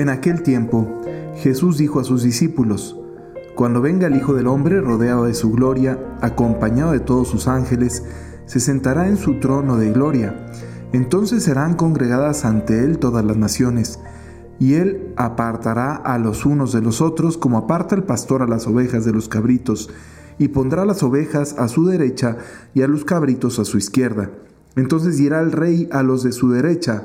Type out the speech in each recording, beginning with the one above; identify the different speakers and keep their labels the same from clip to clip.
Speaker 1: En aquel tiempo, Jesús dijo a sus discípulos, Cuando venga el Hijo del Hombre rodeado de su gloria, acompañado de todos sus ángeles, se sentará en su trono de gloria. Entonces serán congregadas ante él todas las naciones, y él apartará a los unos de los otros como aparta el pastor a las ovejas de los cabritos, y pondrá las ovejas a su derecha y a los cabritos a su izquierda. Entonces dirá el rey a los de su derecha,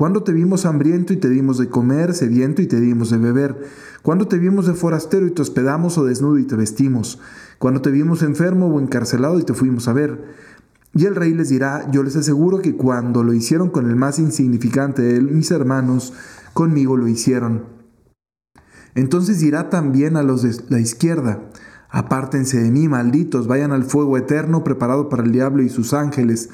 Speaker 1: ¿cuándo te vimos hambriento y te dimos de comer, sediento y te dimos de beber? ¿Cuándo te vimos de forastero y te hospedamos o desnudo y te vestimos? cuando te vimos enfermo o encarcelado y te fuimos a ver. Y el rey les dirá, yo les aseguro que cuando lo hicieron con el más insignificante de mis hermanos, conmigo lo hicieron. Entonces dirá también a los de la izquierda, apártense de mí, malditos, vayan al fuego eterno preparado para el diablo y sus ángeles,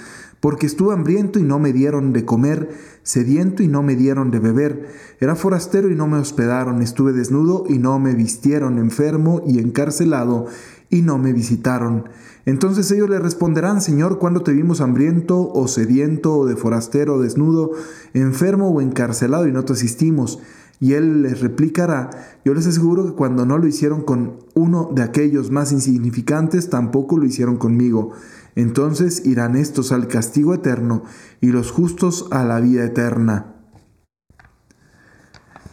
Speaker 1: porque estuve hambriento y no me dieron de comer, sediento y no me dieron de beber, era forastero y no me hospedaron, estuve desnudo y no me vistieron, enfermo y encarcelado y no me visitaron. Entonces ellos le responderán, Señor, ¿cuándo te vimos hambriento o sediento o de forastero o desnudo, enfermo o encarcelado y no te asistimos? Y él les replicará, yo les aseguro que cuando no lo hicieron con uno de aquellos más insignificantes, tampoco lo hicieron conmigo. Entonces irán estos al castigo eterno y los justos a la vida eterna.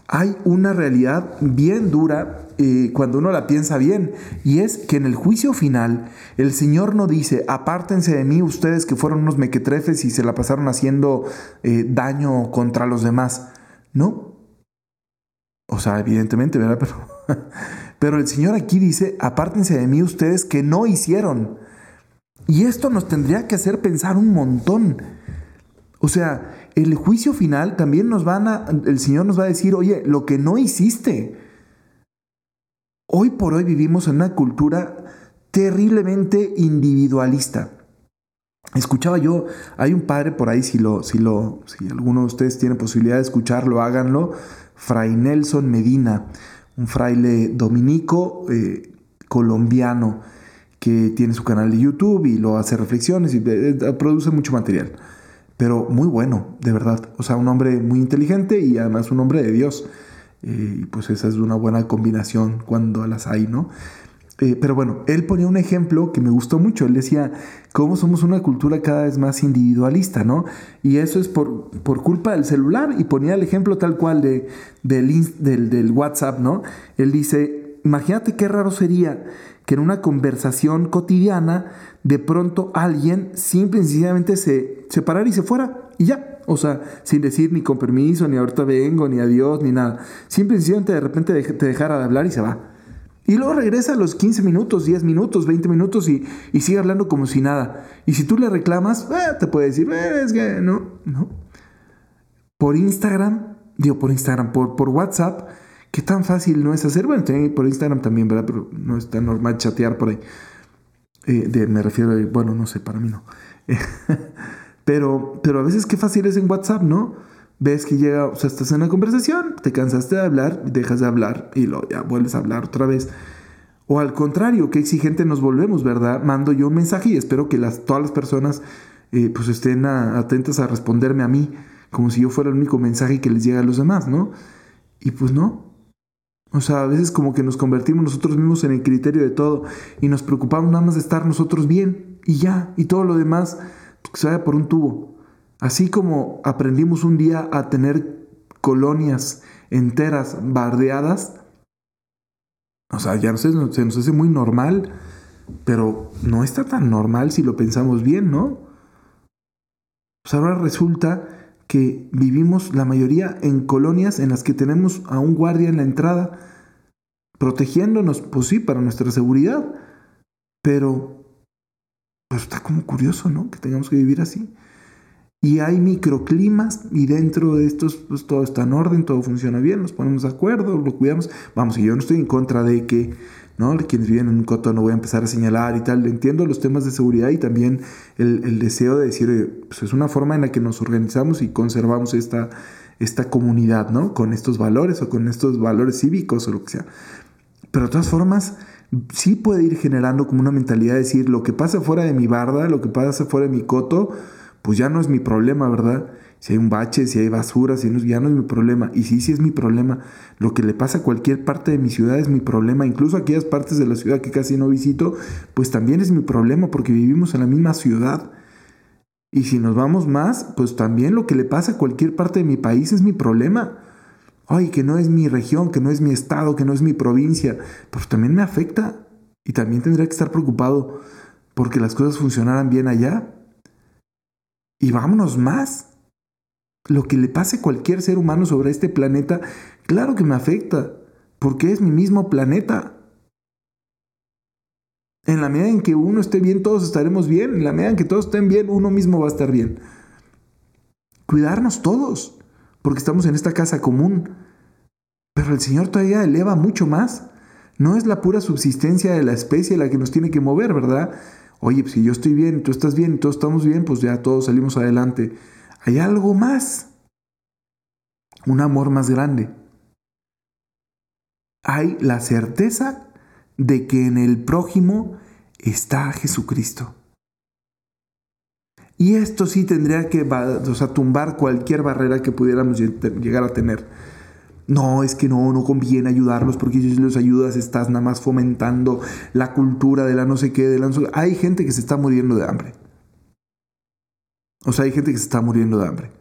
Speaker 1: Hay una realidad bien dura eh, cuando uno la piensa bien, y es que en el juicio final el Señor no dice, apártense de mí ustedes que fueron unos mequetrefes y se la pasaron haciendo eh, daño contra los demás. No. O sea, evidentemente, ¿verdad? Pero, pero el Señor aquí dice, apártense de mí ustedes que no hicieron. Y esto nos tendría que hacer pensar un montón. O sea, el juicio final también nos van a, el Señor nos va a decir, oye, lo que no hiciste. Hoy por hoy vivimos en una cultura terriblemente individualista. Escuchaba yo, hay un padre por ahí, si, lo, si, lo, si alguno de ustedes tiene posibilidad de escucharlo, háganlo, Fray Nelson Medina, un fraile dominico eh, colombiano que tiene su canal de YouTube y lo hace reflexiones y eh, eh, produce mucho material. Pero muy bueno, de verdad. O sea, un hombre muy inteligente y además un hombre de Dios. Eh, y pues esa es una buena combinación cuando las hay, ¿no? Pero bueno, él ponía un ejemplo que me gustó mucho. Él decía, cómo somos una cultura cada vez más individualista, ¿no? Y eso es por, por culpa del celular. Y ponía el ejemplo tal cual de, del, del, del WhatsApp, ¿no? Él dice, imagínate qué raro sería que en una conversación cotidiana de pronto alguien simple y se, se parara y se fuera y ya, o sea, sin decir ni con permiso, ni ahorita vengo, ni adiós, ni nada. Simple y sencillamente de repente te dejara de hablar y se va. Y luego regresa a los 15 minutos, 10 minutos, 20 minutos y, sigue hablando como si nada. Y si tú le reclamas, eh, te puede decir, eh, es que no, no. Por Instagram, digo por Instagram, por, por WhatsApp, ¿qué tan fácil no es hacer? Bueno, por Instagram también, ¿verdad? Pero no es tan normal chatear por ahí. Eh, me refiero, a, bueno, no sé, para mí no. Pero, pero a veces qué fácil es en WhatsApp, ¿no? Ves que llega, o sea, estás en una conversación, te cansaste de hablar, dejas de hablar y lo ya vuelves a hablar otra vez. O al contrario, qué exigente nos volvemos, ¿verdad? Mando yo un mensaje y espero que las, todas las personas eh, pues estén atentas a responderme a mí, como si yo fuera el único mensaje que les llega a los demás, ¿no? Y pues no. O sea, a veces como que nos convertimos nosotros mismos en el criterio de todo y nos preocupamos nada más de estar nosotros bien y ya, y todo lo demás que se vaya por un tubo. Así como aprendimos un día a tener colonias enteras bardeadas, o sea, ya no sé, se nos hace muy normal, pero no está tan normal si lo pensamos bien, ¿no? Pues ahora resulta que vivimos la mayoría en colonias en las que tenemos a un guardia en la entrada, protegiéndonos, pues sí, para nuestra seguridad, pero pero está como curioso, ¿no? Que tengamos que vivir así. Y hay microclimas y dentro de estos pues todo está en orden, todo funciona bien, nos ponemos de acuerdo, lo cuidamos. Vamos, y yo no estoy en contra de que ¿no? Quienes viven en un coto no voy a empezar a señalar y tal. Entiendo los temas de seguridad y también el, deseo de decir, pues es una forma en la que nos organizamos y conservamos esta, esta comunidad, ¿no? Con estos valores o con estos valores cívicos o lo que sea. Pero de todas formas, sí puede ir generando como una mentalidad de decir, lo que pasa fuera de mi barda, lo que pasa fuera de mi coto, pues ya no es mi problema, ¿verdad? Si hay un bache, si hay basura, si no, ya no es mi problema. Y sí, sí es mi problema. Lo que le pasa a cualquier parte de mi ciudad es mi problema. Incluso aquellas partes de la ciudad que casi no visito, pues también es mi problema porque vivimos en la misma ciudad. Y si nos vamos más, pues también lo que le pasa a cualquier parte de mi país es mi problema. Ay, que no es mi región, que no es mi estado, que no es mi provincia, pues también me afecta. Y también tendría que estar preocupado porque las cosas funcionaran bien allá. Y vámonos más. Lo que le pase a cualquier ser humano sobre este planeta, claro que me afecta, porque es mi mismo planeta. En la medida en que uno esté bien, todos estaremos bien. En la medida en que todos estén bien, uno mismo va a estar bien. Cuidarnos todos porque estamos en esta casa común. Pero el Señor todavía eleva mucho más. No es la pura subsistencia de la especie la que nos tiene que mover, ¿verdad? Oye, pues si yo estoy bien, tú estás bien, todos estamos bien, pues ya todos salimos adelante. Hay algo más. Un amor más grande. Hay la certeza de que en el prójimo está Jesucristo. Y esto sí tendría que tumbar cualquier barrera que pudiéramos llegar a tener. No, es que no, no conviene ayudarlos porque si los ayudas estás nada más fomentando la cultura de la no sé qué, de la no sé Hay gente que se está muriendo de hambre. O sea, hay gente que se está muriendo de hambre.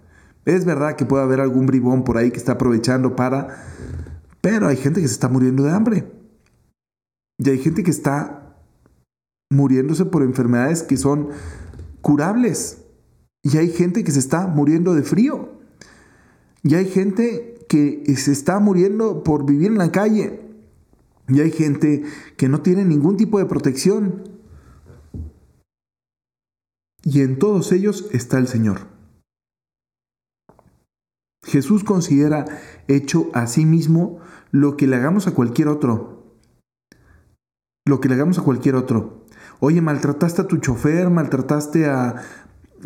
Speaker 1: Es verdad que puede haber algún bribón por ahí que está aprovechando para... Pero hay gente que se está muriendo de hambre. Y hay gente que está muriéndose por enfermedades que son curables. Y hay gente que se está muriendo de frío. Y hay gente que se está muriendo por vivir en la calle. Y hay gente que no tiene ningún tipo de protección. Y en todos ellos está el Señor. Jesús considera hecho a sí mismo lo que le hagamos a cualquier otro. Lo que le hagamos a cualquier otro. Oye, maltrataste a tu chofer, maltrataste a,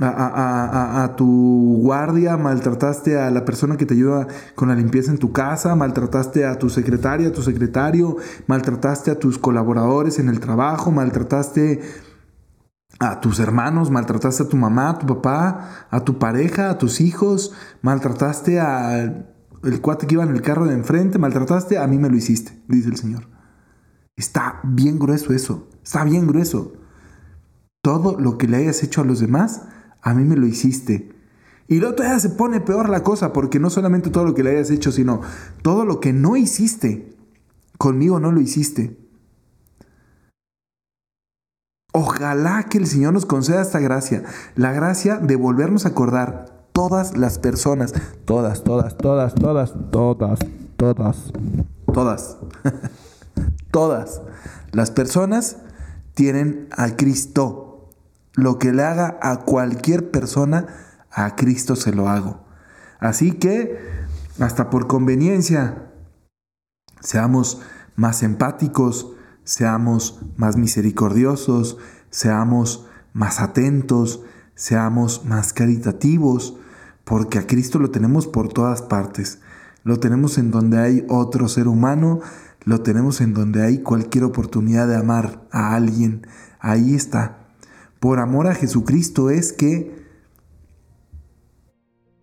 Speaker 1: a, tu guardia, maltrataste a la persona que te ayuda con la limpieza en tu casa, maltrataste a tu secretaria, a tu secretario, maltrataste a tus colaboradores en el trabajo, maltrataste a tus hermanos, maltrataste a tu mamá, a tu papá, a tu pareja, a tus hijos, maltrataste al el cuate que iba en el carro de enfrente, maltrataste, a mí me lo hiciste, dice el Señor. Está bien grueso eso. Está bien grueso. Todo lo que le hayas hecho a los demás, a mí me lo hiciste. Y luego todavía se pone peor la cosa, porque no solamente todo lo que le hayas hecho, sino todo lo que no hiciste, conmigo no lo hiciste. Ojalá que el Señor nos conceda esta gracia, la gracia de volvernos a acordar todas las personas, todas, todas, todas, todas, todas, todas, todas, todas las personas tienen a Cristo. Lo que le haga a cualquier persona, a Cristo se lo hago. Así que, hasta por conveniencia, seamos más empáticos, seamos más misericordiosos, seamos más atentos, seamos más caritativos, porque a Cristo lo tenemos por todas partes. Lo tenemos en donde hay otro ser humano, lo tenemos en donde hay cualquier oportunidad de amar a alguien. Ahí está. Por amor a Jesucristo es que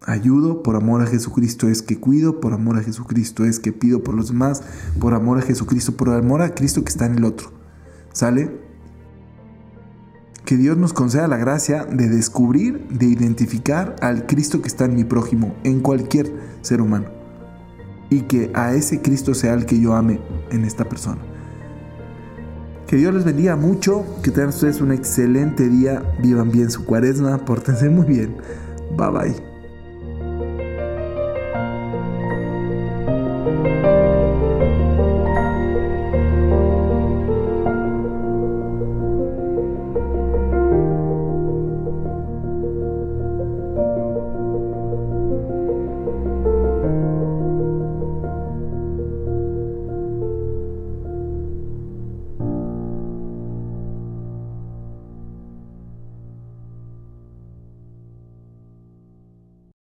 Speaker 1: ayudo, por amor a Jesucristo es que cuido, por amor a Jesucristo es que pido por los demás, por amor a Jesucristo, por amor a Cristo que está en el otro. ¿Sale? Que Dios nos conceda la gracia de descubrir, de identificar al Cristo que está en mi prójimo, en cualquier ser humano y que a ese Cristo sea el que yo ame en esta persona. Que Dios les bendiga mucho, que tengan ustedes un excelente día, vivan bien su cuaresma, pórtense muy bien. Bye bye.